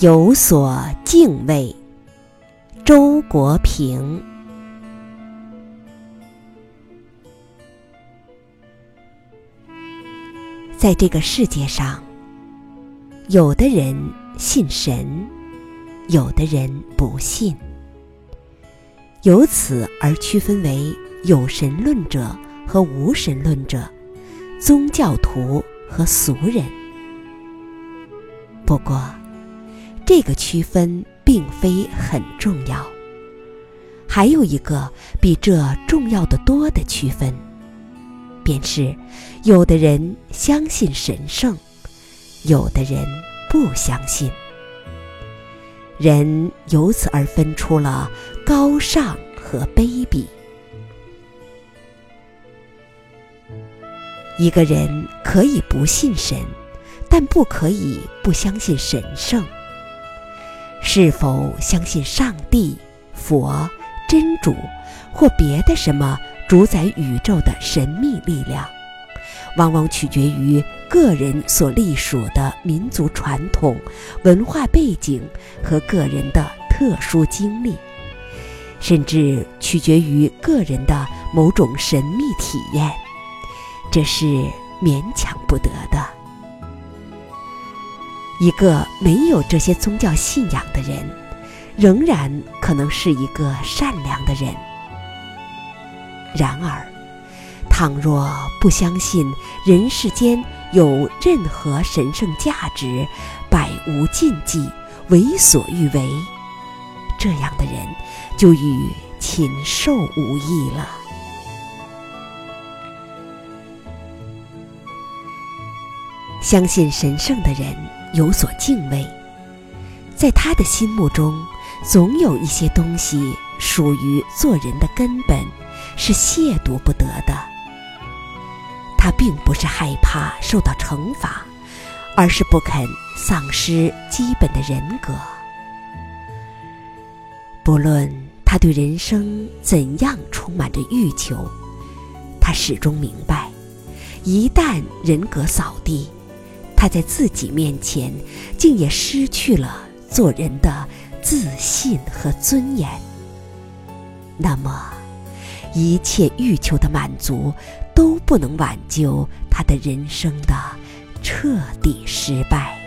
有所敬畏。周国平。在这个世界上，有的人信神，有的人不信，由此而区分为有神论者和无神论者，宗教徒和俗人。不过，这个区分并非很重要。还有一个比这重要的多的区分，便是有的人相信神圣，有的人不相信。人由此而分出了高尚和卑鄙。一个人可以不信神。但不可以不相信神圣。是否相信上帝、佛、真主或别的什么主宰宇宙的神秘力量，往往取决于个人所隶属的民族传统、文化背景和个人的特殊经历，甚至取决于个人的某种神秘体验。这是勉强不得的。一个没有这些宗教信仰的人，仍然可能是一个善良的人。然而，倘若不相信人世间有任何神圣价值，百无禁忌，为所欲为，这样的人就与禽兽无异了。相信神圣的人。有所敬畏，在他的心目中，总有一些东西属于做人的根本，是亵渎不得的。他并不是害怕受到惩罚，而是不肯丧失基本的人格。不论他对人生怎样充满着欲求，他始终明白，一旦人格扫地。他在自己面前，竟也失去了做人的自信和尊严。那么，一切欲求的满足都不能挽救他的人生的彻底失败。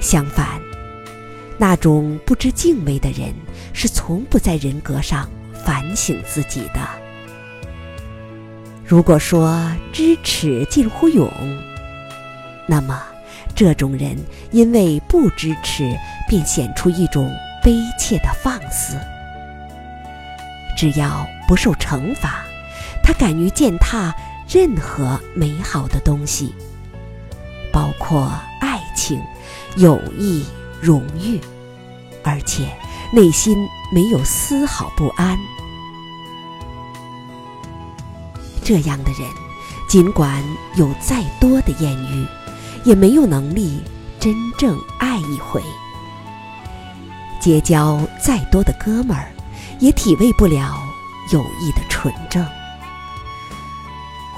相反，那种不知敬畏的人，是从不在人格上反省自己的。如果说知耻近乎勇，那么这种人因为不知耻，便显出一种悲切的放肆。只要不受惩罚，他敢于践踏任何美好的东西，包括爱情、友谊、荣誉，而且内心没有丝毫不安。这样的人，尽管有再多的艳遇，也没有能力真正爱一回；结交再多的哥们儿，也体味不了友谊的纯正；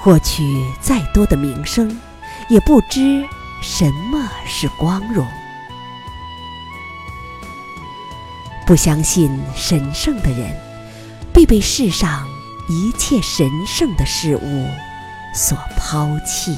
获取再多的名声，也不知什么是光荣。不相信神圣的人，必被世上。一切神圣的事物所抛弃。